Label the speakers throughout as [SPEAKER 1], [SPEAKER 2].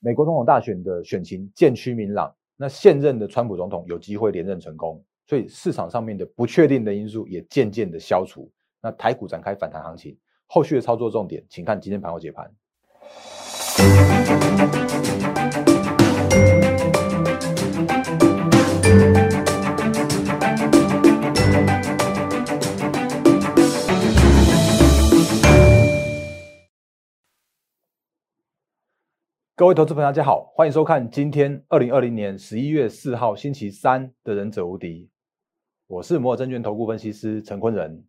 [SPEAKER 1] 美国总统大选的选情渐趋明朗，那现任的川普总统有机会连任成功，所以市场上面的不确定的因素也渐渐的消除。那台股展开反弹行情，后续的操作重点，请看今天盘后解盘。各位投资朋友，大家好，欢迎收看今天二零二零年十一月四号星期三的《忍者无敌》，我是摩尔证券投顾分析师陈坤仁。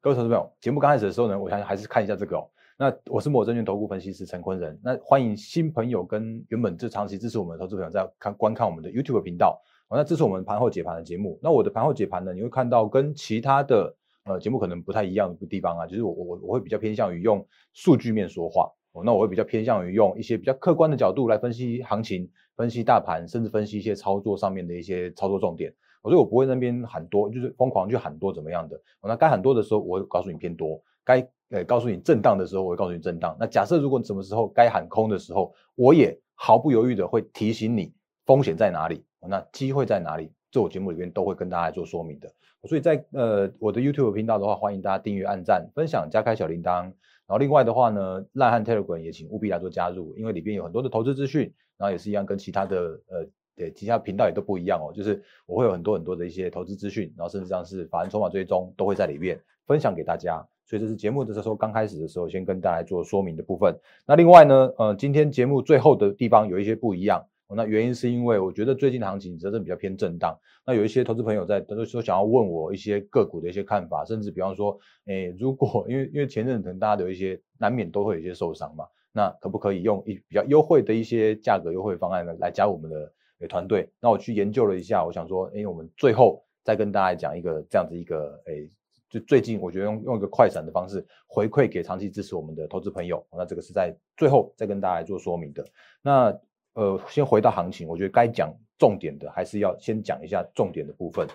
[SPEAKER 1] 各位投资朋友，节目刚开始的时候呢，我想还是看一下这个哦。那我是摩尔证券投顾分析师陈坤仁。那欢迎新朋友跟原本就长期支持我们的投资朋友在看观看我们的 YouTube 频道。那这是我们盘后解盘的节目。那我的盘后解盘呢，你会看到跟其他的呃节目可能不太一样的地方啊，就是我我我会比较偏向于用数据面说话。那我会比较偏向于用一些比较客观的角度来分析行情、分析大盘，甚至分析一些操作上面的一些操作重点。所以我不会那边喊多，就是疯狂去喊多怎么样的。那该喊多的时候，我会告诉你偏多；该呃告诉你震荡的时候，我会告诉你震荡。那假设如果什么时候该喊空的时候，我也毫不犹豫的会提醒你风险在哪里，那机会在哪里。这我节目里面都会跟大家做说明的。所以在呃我的 YouTube 频道的话，欢迎大家订阅、按赞、分享、加开小铃铛。然后另外的话呢，烂汉 Telegram 也请务必来做加入，因为里边有很多的投资资讯，然后也是一样跟其他的呃对其他频道也都不一样哦，就是我会有很多很多的一些投资资讯，然后甚至像是法人筹码追踪都会在里面分享给大家。所以这是节目的这时候刚开始的时候先跟大家做说明的部分。那另外呢，呃，今天节目最后的地方有一些不一样。那原因是因为我觉得最近的行情真的比较偏震荡。那有一些投资朋友在都说想要问我一些个股的一些看法，甚至比方说，诶，如果因为因为前阵可能大家有一些难免都会有一些受伤嘛，那可不可以用一比较优惠的一些价格优惠方案呢来加我们的团队？那我去研究了一下，我想说，诶，我们最后再跟大家讲一个这样子一个，诶，就最近我觉得用用一个快闪的方式回馈给长期支持我们的投资朋友。那这个是在最后再跟大家做说明的。那呃，先回到行情，我觉得该讲重点的还是要先讲一下重点的部分。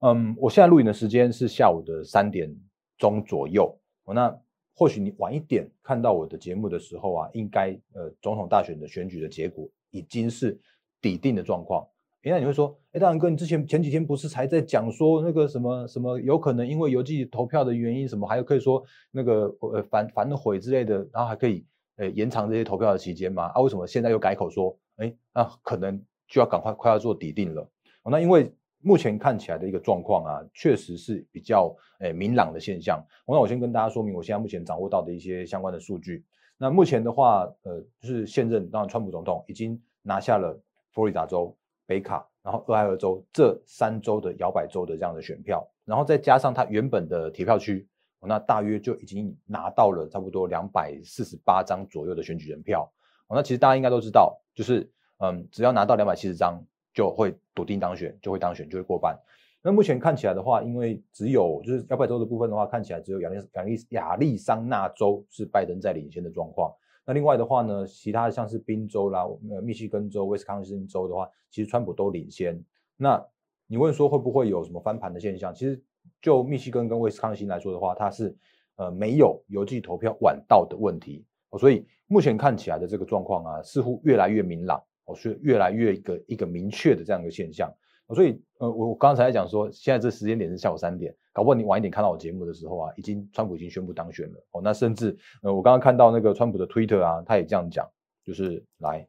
[SPEAKER 1] 嗯，我现在录影的时间是下午的三点钟左右。那或许你晚一点看到我的节目的时候啊，应该呃总统大选的选举的结果已经是底定的状况。哎，那你会说，哎，大然哥，你之前前几天不是才在讲说那个什么什么有可能因为邮寄投票的原因，什么还有可以说那个呃反反悔之类的，然后还可以。诶，延长这些投票的期间吗？啊，为什么现在又改口说，哎，那可能就要赶快快要做底定了？哦，那因为目前看起来的一个状况啊，确实是比较诶明朗的现象。那我先跟大家说明，我现在目前掌握到的一些相关的数据。那目前的话，呃，就是现任当然川普总统已经拿下了佛罗里达州、北卡，然后俄亥俄州这三州的摇摆州的这样的选票，然后再加上他原本的铁票区。那大约就已经拿到了差不多两百四十八张左右的选举人票。那其实大家应该都知道，就是嗯，只要拿到两百七十张，就会笃定当选，就会当选，就会过半。那目前看起来的话，因为只有就是摇摆州的部分的话，看起来只有亚利亚利亚利桑那州是拜登在领先的状况。那另外的话呢，其他像是宾州啦、呃密西根州、威斯康星州的话，其实川普都领先。那你问说会不会有什么翻盘的现象？其实。就密西根跟威斯康星来说的话，它是呃没有邮寄投票晚到的问题，所以目前看起来的这个状况啊，似乎越来越明朗，哦，是越来越一个一个明确的这样一个现象。所以呃，我我刚才讲说，现在这时间点是下午三点，搞不好你晚一点看到我节目的时候啊，已经川普已经宣布当选了哦。那甚至呃，我刚刚看到那个川普的 Twitter 啊，他也这样讲，就是来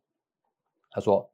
[SPEAKER 1] 他说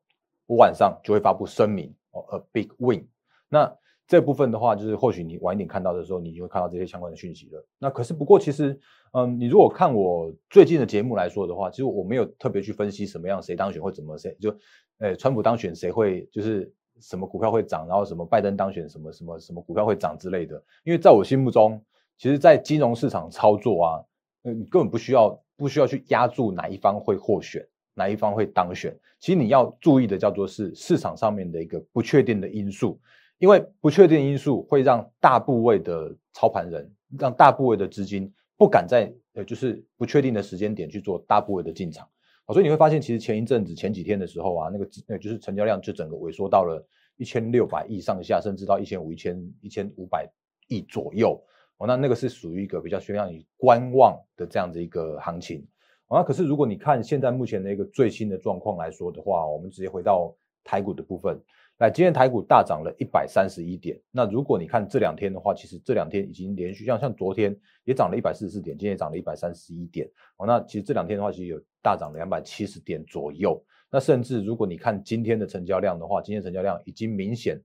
[SPEAKER 1] 我晚上就会发布声明哦，a big win。那这部分的话，就是或许你晚一点看到的时候，你就会看到这些相关的讯息了。那可是不过，其实，嗯，你如果看我最近的节目来说的话，其实我没有特别去分析什么样谁当选会怎么谁就，呃，川普当选谁会就是什么股票会涨，然后什么拜登当选什么什么什么股票会涨之类的。因为在我心目中，其实，在金融市场操作啊，你根本不需要不需要去压住哪一方会获选，哪一方会当选。其实你要注意的叫做是市场上面的一个不确定的因素。因为不确定因素会让大部位的操盘人，让大部位的资金不敢在呃就是不确定的时间点去做大部位的进场，所以你会发现，其实前一阵子前几天的时候啊，那个呃就是成交量就整个萎缩到了一千六百亿上下，甚至到一千五、一千一千五百亿左右哦，那那个是属于一个比较需要你观望的这样的一个行情那可是如果你看现在目前的一个最新的状况来说的话，我们直接回到台股的部分。来，今天台股大涨了一百三十一点。那如果你看这两天的话，其实这两天已经连续像像昨天也涨了一百四十四点，今天也涨了一百三十一点。哦，那其实这两天的话，其实有大涨两百七十点左右。那甚至如果你看今天的成交量的话，今天成交量已经明显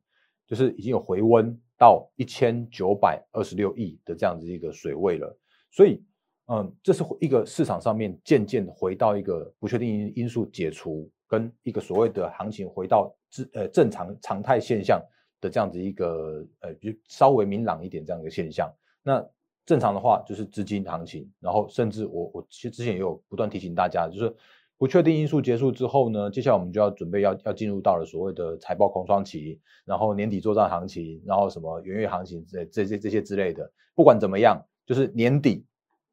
[SPEAKER 1] 就是已经有回温到一千九百二十六亿的这样子一个水位了。所以，嗯，这是一个市场上面渐渐回到一个不确定因素解除。跟一个所谓的行情回到正呃正常常态现象的这样子一个呃，比稍微明朗一点这样一个现象。那正常的话就是资金行情，然后甚至我我其实之前也有不断提醒大家，就是不确定因素结束之后呢，接下来我们就要准备要要进入到了所谓的财报空窗期，然后年底作战行情，然后什么元月行情这这些这些之类的。不管怎么样，就是年底。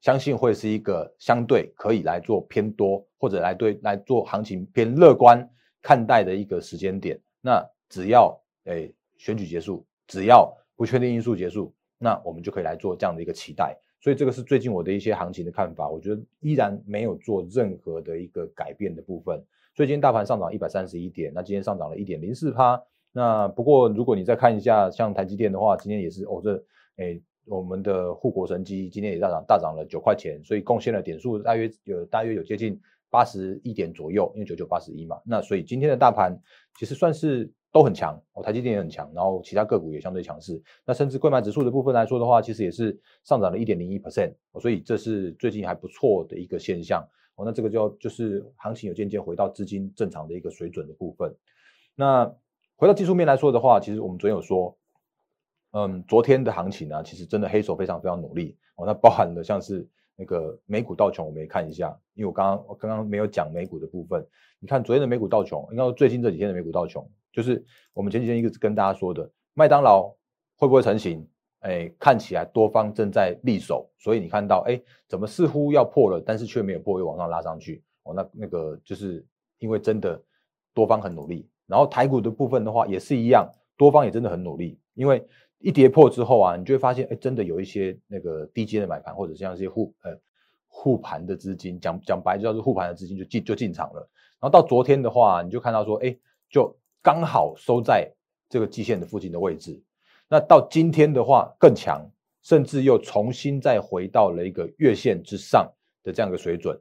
[SPEAKER 1] 相信会是一个相对可以来做偏多，或者来对来做行情偏乐观看待的一个时间点。那只要诶选举结束，只要不确定因素结束，那我们就可以来做这样的一个期待。所以这个是最近我的一些行情的看法，我觉得依然没有做任何的一个改变的部分。所以今天大盘上涨一百三十一点，那今天上涨了一点零四趴。那不过如果你再看一下像台积电的话，今天也是哦这诶。我们的护国神机今天也大涨，大涨了九块钱，所以贡献了点数大约有大约有接近八十一点左右，因为九九八十一嘛。那所以今天的大盘其实算是都很强，哦，台积电也很强，然后其他个股也相对强势。那甚至贵买指数的部分来说的话，其实也是上涨了一点零一 percent，所以这是最近还不错的一个现象。哦，那这个就就是行情有渐渐回到资金正常的一个水准的部分。那回到技术面来说的话，其实我们昨天有说。嗯，昨天的行情呢，其实真的黑手非常非常努力哦。那包含了像是那个美股道琼，我们也看一下，因为我刚刚我刚刚没有讲美股的部分。你看昨天的美股道琼，应该说最近这几天的美股道琼，就是我们前几天一直跟大家说的，麦当劳会不会成型？哎，看起来多方正在立守，所以你看到哎，怎么似乎要破了，但是却没有破，又往上拉上去哦。那那个就是因为真的多方很努力，然后台股的部分的话也是一样，多方也真的很努力，因为。一跌破之后啊，你就会发现，哎，真的有一些那个低阶的买盘，或者像一些护呃护盘的资金，讲讲白就叫做护盘的资金就进就进场了。然后到昨天的话，你就看到说，哎，就刚好收在这个季线的附近的位置。那到今天的话更强，甚至又重新再回到了一个月线之上的这样一个水准。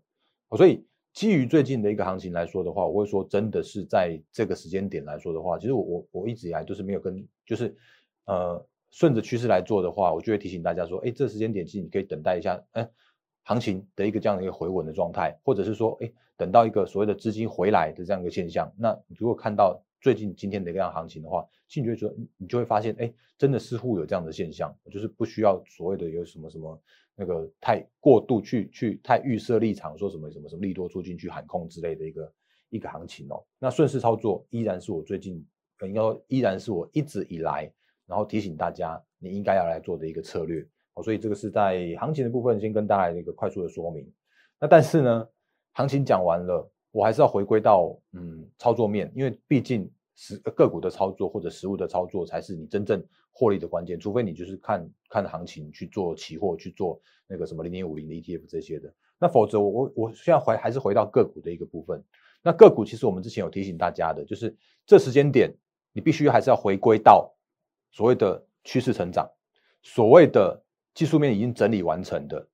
[SPEAKER 1] 所以基于最近的一个行情来说的话，我会说真的是在这个时间点来说的话，其实我我我一直以来都是没有跟就是呃。顺着趋势来做的话，我就会提醒大家说，哎，这时间点其实你可以等待一下，哎，行情的一个这样的一个回稳的状态，或者是说，哎，等到一个所谓的资金回来的这样一个现象。那如果看到最近今天的这样行情的话，其实你就会说，你就会发现，哎，真的似乎有这样的现象，就是不需要所谓的有什么什么那个太过度去去太预设立场，说什么什么什么利多出进去喊空之类的一个一个行情哦。那顺势操作依然是我最近应该说依然是我一直以来。然后提醒大家，你应该要来做的一个策略哦，所以这个是在行情的部分先跟大家一个快速的说明。那但是呢，行情讲完了，我还是要回归到嗯操作面，因为毕竟实个股的操作或者实物的操作才是你真正获利的关键。除非你就是看看行情去做期货去做那个什么零点五零的 ETF 这些的，那否则我我我现在回还是回到个股的一个部分。那个股其实我们之前有提醒大家的，就是这时间点你必须还是要回归到。所谓的趋势成长，所谓的技术面已经整理完成的，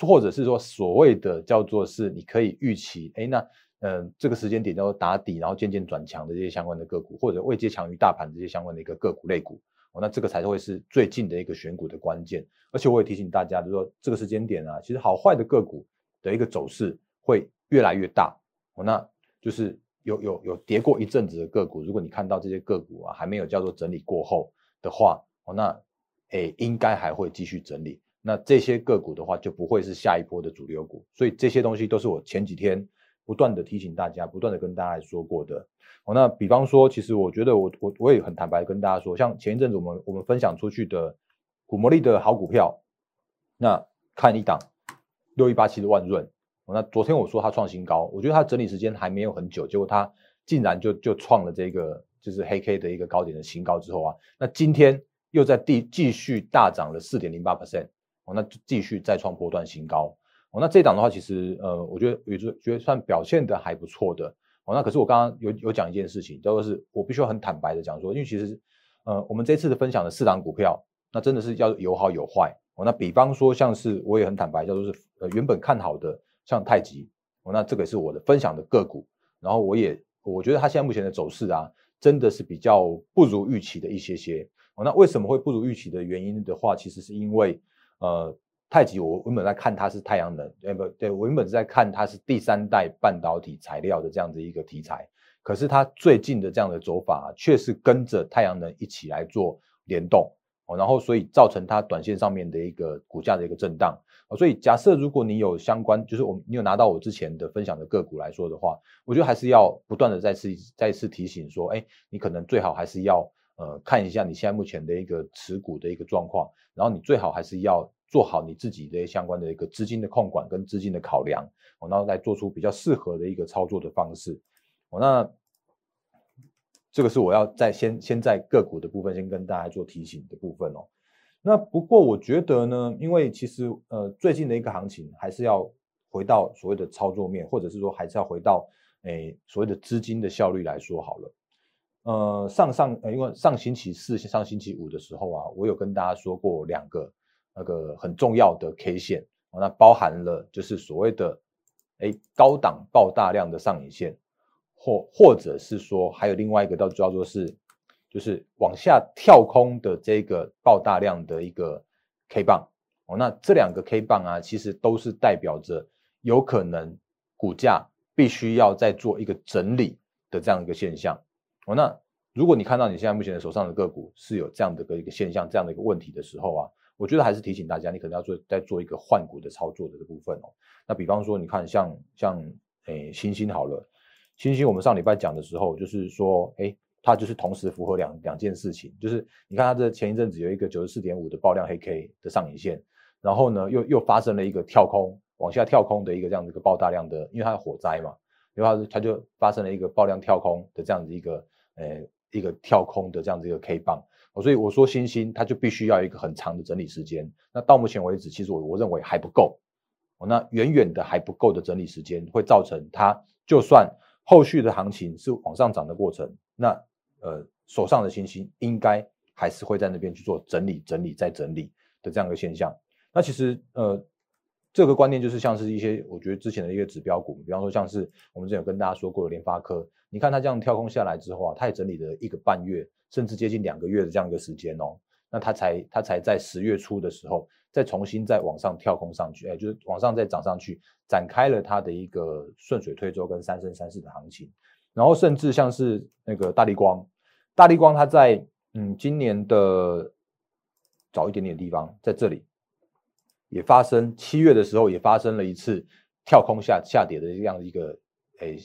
[SPEAKER 1] 或者是说所谓的叫做是你可以预期，哎，那嗯这个时间点叫做打底，然后渐渐转强的这些相关的个股，或者未接强于大盘这些相关的一个个股类股，哦，那这个才会是最近的一个选股的关键。而且我也提醒大家，就是说这个时间点啊，其实好坏的个股的一个走势会越来越大，哦，那就是有有有跌过一阵子的个股，如果你看到这些个股啊还没有叫做整理过后。的话，哦，那，诶，应该还会继续整理。那这些个股的话，就不会是下一波的主流股。所以这些东西都是我前几天不断的提醒大家，不断的跟大家说过的。哦，那比方说，其实我觉得我我我也很坦白跟大家说，像前一阵子我们我们分享出去的股魔力的好股票，那看一档六一八七的万润。那昨天我说它创新高，我觉得它整理时间还没有很久，结果它竟然就就创了这个。就是黑 K 的一个高点的新高之后啊，那今天又在第继续大涨了四点零八 percent 哦，那继续再创波段新高哦，那这档的话，其实呃，我觉得也就觉得算表现的还不错的。哦，那可是我刚刚有有讲一件事情，叫做是我必须要很坦白的讲说，因为其实呃，我们这次的分享的四档股票，那真的是要有好有坏。哦，那比方说像是我也很坦白，叫做是呃原本看好的像太极，哦，那这个是我的分享的个股，然后我也我觉得它现在目前的走势啊，真的是比较不如预期的一些些。哦，那为什么会不如预期的原因的话，其实是因为呃。太极，我原本在看它是太阳能，哎不对，我原本是在看它是第三代半导体材料的这样的一个题材，可是它最近的这样的走法，却是跟着太阳能一起来做联动哦，然后所以造成它短线上面的一个股价的一个震荡哦，所以假设如果你有相关，就是我你有拿到我之前的分享的个股来说的话，我觉得还是要不断的再次再次提醒说，哎，你可能最好还是要呃看一下你现在目前的一个持股的一个状况，然后你最好还是要。做好你自己的相关的一个资金的控管跟资金的考量，哦，然后来做出比较适合的一个操作的方式，哦，那这个是我要在先先在个股的部分先跟大家做提醒的部分哦。那不过我觉得呢，因为其实呃最近的一个行情还是要回到所谓的操作面，或者是说还是要回到诶所谓的资金的效率来说好了。呃，上上呃因为上星期四上星期五的时候啊，我有跟大家说过两个。那个很重要的 K 线，那包含了就是所谓的诶高档爆大量的上影线，或或者是说还有另外一个叫叫做是就是往下跳空的这个爆大量的一个 K 棒哦，那这两个 K 棒啊，其实都是代表着有可能股价必须要再做一个整理的这样一个现象哦。那如果你看到你现在目前的手上的个股是有这样的个一个现象，这样的一个问题的时候啊。我觉得还是提醒大家，你可能要做再做一个换股的操作的这部分哦。那比方说，你看像像诶星星好了，星星我们上礼拜讲的时候，就是说，诶它就是同时符合两两件事情，就是你看它这前一阵子有一个九十四点五的爆量黑 K 的上影线，然后呢又又发生了一个跳空往下跳空的一个这样的一个爆大量的，因为它有火灾嘛，然后它就发生了一个爆量跳空的这样子一个诶一个跳空的这样子一个 K 棒。所以我说，星星它就必须要一个很长的整理时间。那到目前为止，其实我我认为还不够。哦，那远远的还不够的整理时间，会造成它就算后续的行情是往上涨的过程，那呃手上的星星应该还是会在那边去做整理、整理再整理的这样一个现象。那其实呃这个观念就是像是一些我觉得之前的一个指标股，比方说像是我们之前有跟大家说过的联发科，你看它这样跳空下来之后啊，它也整理了一个半月。甚至接近两个月的这样一个时间哦，那它才它才在十月初的时候再重新再往上跳空上去，哎，就是往上再涨上去，展开了它的一个顺水推舟跟三升三世的行情。然后甚至像是那个大力光，大力光它在嗯今年的早一点点地方，在这里也发生七月的时候也发生了一次跳空下下跌的这样一个哎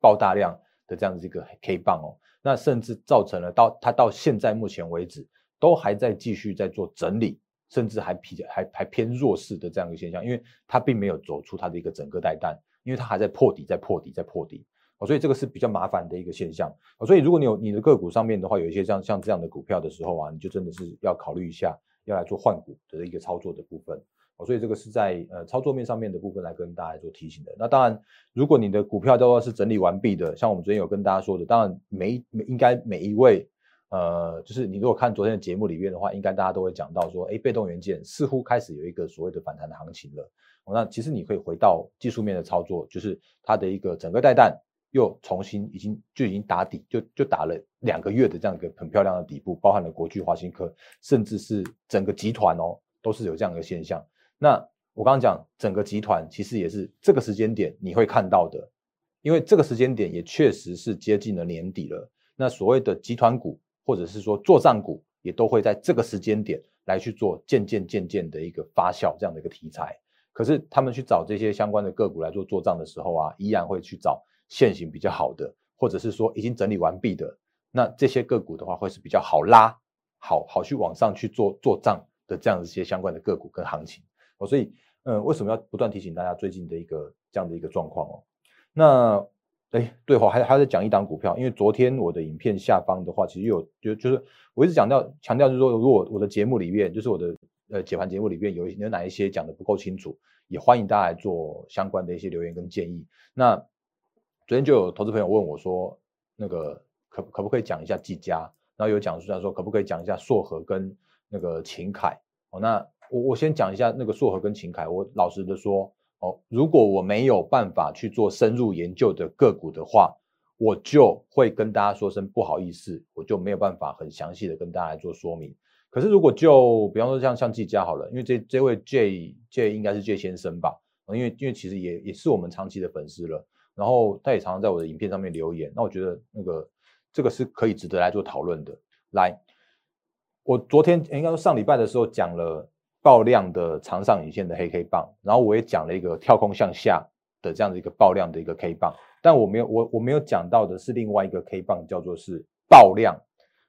[SPEAKER 1] 爆大量的这样子一个 K 棒哦。那甚至造成了到它到现在目前为止都还在继续在做整理，甚至还比还还偏弱势的这样一个现象，因为它并没有走出它的一个整个带弹，因为它还在破底，在破底，在破底哦，所以这个是比较麻烦的一个现象哦。所以如果你有你的个股上面的话，有一些像像这样的股票的时候啊，你就真的是要考虑一下要来做换股的一个操作的部分。所以这个是在呃操作面上面的部分来跟大家做提醒的。那当然，如果你的股票都是整理完毕的，像我们昨天有跟大家说的，当然每每应该每一位呃，就是你如果看昨天的节目里面的话，应该大家都会讲到说，哎，被动元件似乎开始有一个所谓的反弹的行情了。那其实你可以回到技术面的操作，就是它的一个整个带弹又重新已经就已经打底，就就打了两个月的这样一个很漂亮的底部，包含了国巨、华新科，甚至是整个集团哦，都是有这样一个现象。那我刚刚讲整个集团其实也是这个时间点你会看到的，因为这个时间点也确实是接近了年底了。那所谓的集团股或者是说做账股，也都会在这个时间点来去做渐渐渐渐的一个发酵这样的一个题材。可是他们去找这些相关的个股来做做账的时候啊，依然会去找现行比较好的，或者是说已经整理完毕的。那这些个股的话，会是比较好拉，好好去往上去做做账的这样一些相关的个股跟行情。所以，嗯，为什么要不断提醒大家最近的一个这样的一个状况哦？那，哎，对哦，还还在讲一档股票，因为昨天我的影片下方的话，其实有就就是我一直讲到强调，就是说，如果我的节目里面，就是我的呃解盘节目里面有有哪一些讲的不够清楚，也欢迎大家来做相关的一些留言跟建议。那昨天就有投资朋友问我说，那个可可不可以讲一下技嘉？然后有讲出来说可不可以讲一下硕和跟那个秦凯？哦，那我我先讲一下那个硕和跟秦凯。我老实的说，哦，如果我没有办法去做深入研究的个股的话，我就会跟大家说声不好意思，我就没有办法很详细的跟大家来做说明。可是如果就比方说像像季家好了，因为这这位 J J 应该是 J 先生吧，因为因为其实也也是我们长期的粉丝了，然后他也常常在我的影片上面留言，那我觉得那个这个是可以值得来做讨论的。来，我昨天应该说上礼拜的时候讲了爆量的长上影线的黑 K 棒，然后我也讲了一个跳空向下的这样的一个爆量的一个 K 棒。但我没有我我没有讲到的是另外一个 K 棒，叫做是爆量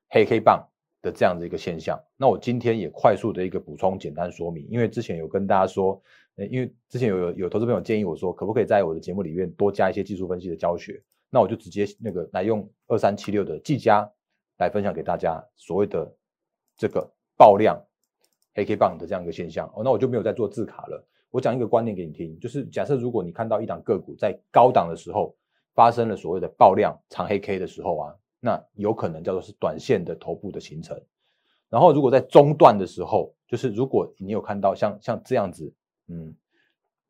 [SPEAKER 1] 黑 K 棒的这样的一个现象。那我今天也快速的一个补充简单说明，因为之前有跟大家说，因为之前有有有投资朋友建议我说，可不可以在我的节目里面多加一些技术分析的教学？那我就直接那个来用二三七六的技嘉来分享给大家所谓的这个爆量黑 K 棒的这样一个现象。哦，那我就没有再做字卡了。我讲一个观念给你听，就是假设如果你看到一档个股在高档的时候，发生了所谓的爆量长黑 K 的时候啊，那有可能叫做是短线的头部的形成。然后如果在中段的时候，就是如果你有看到像像这样子，嗯，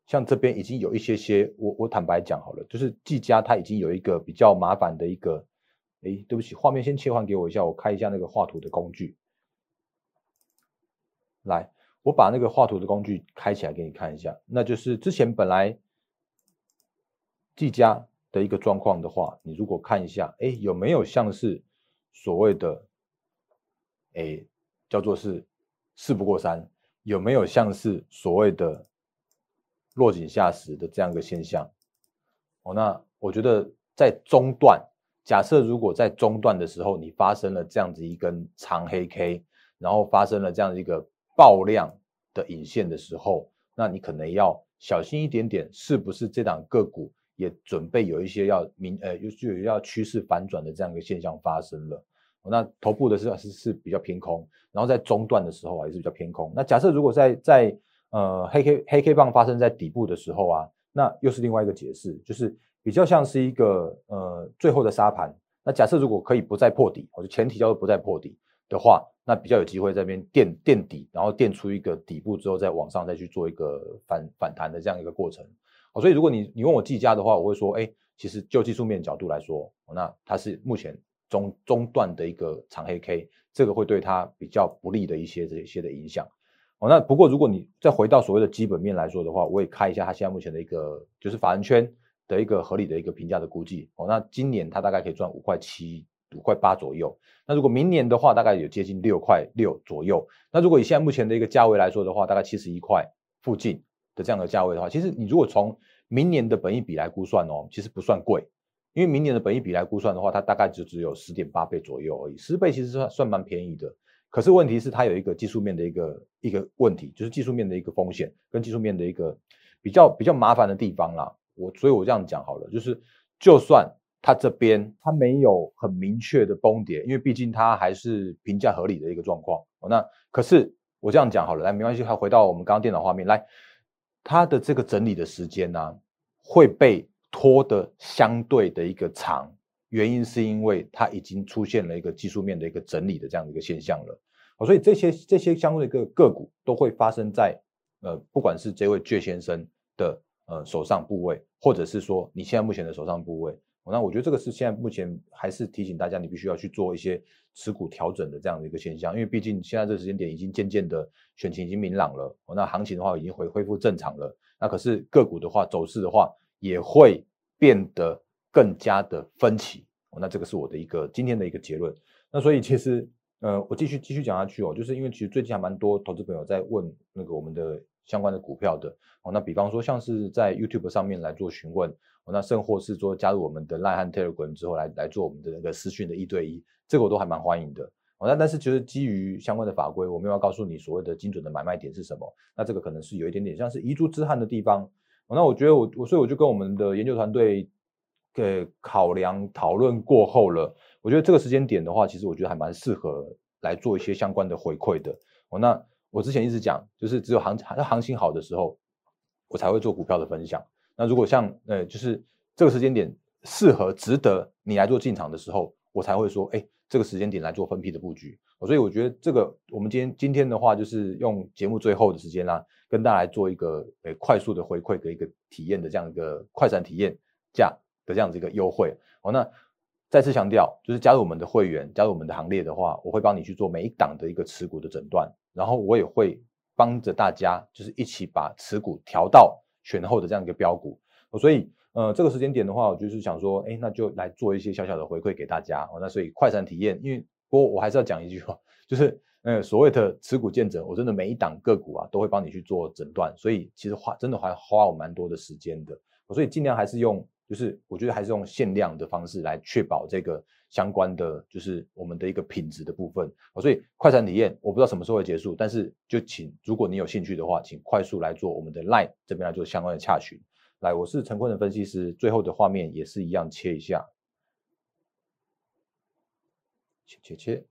[SPEAKER 1] 像这边已经有一些些，我我坦白讲好了，就是技嘉它已经有一个比较麻烦的一个，哎，对不起，画面先切换给我一下，我开一下那个画图的工具。来，我把那个画图的工具开起来给你看一下，那就是之前本来技嘉。的一个状况的话，你如果看一下，哎，有没有像是所谓的，哎，叫做是事不过三，有没有像是所谓的落井下石的这样一个现象？哦，那我觉得在中段，假设如果在中段的时候，你发生了这样子一根长黑 K，然后发生了这样一个爆量的引线的时候，那你可能要小心一点点，是不是这档个股？也准备有一些要明呃，就就要趋势反转的这样一个现象发生了。那头部的是是是比较偏空，然后在中段的时候啊也是比较偏空。那假设如果在在呃黑 K 黑 K 棒发生在底部的时候啊，那又是另外一个解释，就是比较像是一个呃最后的沙盘。那假设如果可以不再破底，或者前提叫做不再破底的话，那比较有机会在这边垫垫底，然后垫出一个底部之后再往上再去做一个反反弹的这样一个过程。哦，所以如果你你问我计价的话，我会说，哎，其实就技术面角度来说，那它是目前中中段的一个长黑 K，这个会对它比较不利的一些这些的影响。哦，那不过如果你再回到所谓的基本面来说的话，我也看一下它现在目前的一个就是法人圈的一个合理的一个评价的估计。哦，那今年它大概可以赚五块七、五块八左右。那如果明年的话，大概有接近六块六左右。那如果以现在目前的一个价位来说的话，大概七十一块附近。的这样的价位的话，其实你如果从明年的本益比来估算哦，其实不算贵，因为明年的本益比来估算的话，它大概就只有十点八倍左右而已，十倍其实算算蛮便宜的。可是问题是它有一个技术面的一个一个问题，就是技术面的一个风险跟技术面的一个比较比较麻烦的地方啦。我所以，我这样讲好了，就是就算它这边它没有很明确的崩跌，因为毕竟它还是评价合理的一个状况。那可是我这样讲好了，来没关系，还回到我们刚刚电脑画面来。它的这个整理的时间呢，会被拖的相对的一个长，原因是因为它已经出现了一个技术面的一个整理的这样的一个现象了，所以这些这些相对的个个股都会发生在呃，不管是这位倔先生的呃手上部位，或者是说你现在目前的手上部位。那我觉得这个是现在目前还是提醒大家，你必须要去做一些持股调整的这样的一个现象，因为毕竟现在这个时间点已经渐渐的选情已经明朗了，那行情的话已经回恢复正常了，那可是个股的话走势的话也会变得更加的分歧，那这个是我的一个今天的一个结论。那所以其实呃我继续继续讲下去哦，就是因为其实最近还蛮多投资朋友在问那个我们的相关的股票的哦，那比方说像是在 YouTube 上面来做询问。那甚或是说加入我们的 Line 和 Telegram 之后来来做我们的那个私讯的一对一，这个我都还蛮欢迎的。那但是其实基于相关的法规，我们要告诉你所谓的精准的买卖点是什么。那这个可能是有一点点像是遗珠之憾的地方。那我觉得我我所以我就跟我们的研究团队给考量讨论过后了，我觉得这个时间点的话，其实我觉得还蛮适合来做一些相关的回馈的。哦，那我之前一直讲，就是只有行行情好的时候，我才会做股票的分享。那如果像呃，就是这个时间点适合、值得你来做进场的时候，我才会说，哎，这个时间点来做分批的布局。所以我觉得这个我们今天今天的话，就是用节目最后的时间啦，跟大家来做一个呃快速的回馈的一个体验的这样一个快闪体验价的这样子一个优惠。哦，那再次强调，就是加入我们的会员，加入我们的行列的话，我会帮你去做每一档的一个持股的诊断，然后我也会帮着大家，就是一起把持股调到选后的这样一个标股。所以呃这个时间点的话，我就是想说，哎，那就来做一些小小的回馈给大家。哦，那所以快闪体验，因为。不过我还是要讲一句话，就是呃所谓的持股见证，我真的每一档个股啊都会帮你去做诊断，所以其实花真的还花我蛮多的时间的，所以尽量还是用，就是我觉得还是用限量的方式来确保这个相关的就是我们的一个品质的部分。所以快餐体验我不知道什么时候会结束，但是就请如果你有兴趣的话，请快速来做我们的 Line 这边来做相关的洽询。来，我是陈坤的分析师，最后的画面也是一样切一下。切切切，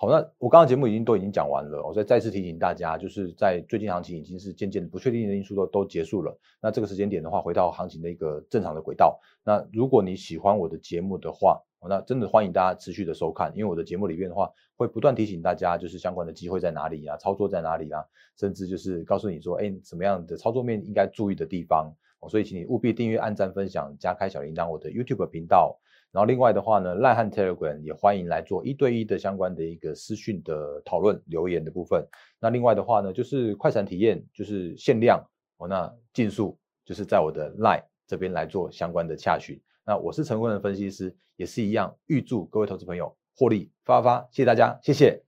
[SPEAKER 1] 好，那我刚刚节目已经都已经讲完了，我再再次提醒大家，就是在最近行情已经是渐渐不确定的因素都都结束了，那这个时间点的话，回到行情的一个正常的轨道。那如果你喜欢我的节目的话，那真的欢迎大家持续的收看，因为我的节目里面的话，会不断提醒大家，就是相关的机会在哪里啊，操作在哪里啊，甚至就是告诉你说，哎，什么样的操作面应该注意的地方。所以请你务必订阅、按赞、分享、加开小铃铛，我的 YouTube 频道。然后另外的话呢，赖汉 Telegram 也欢迎来做一对一的相关的一个私讯的讨论留言的部分。那另外的话呢，就是快闪体验，就是限量哦，那尽速就是在我的赖这边来做相关的洽询。那我是成功的分析师，也是一样，预祝各位投资朋友获利发发，谢谢大家，谢谢。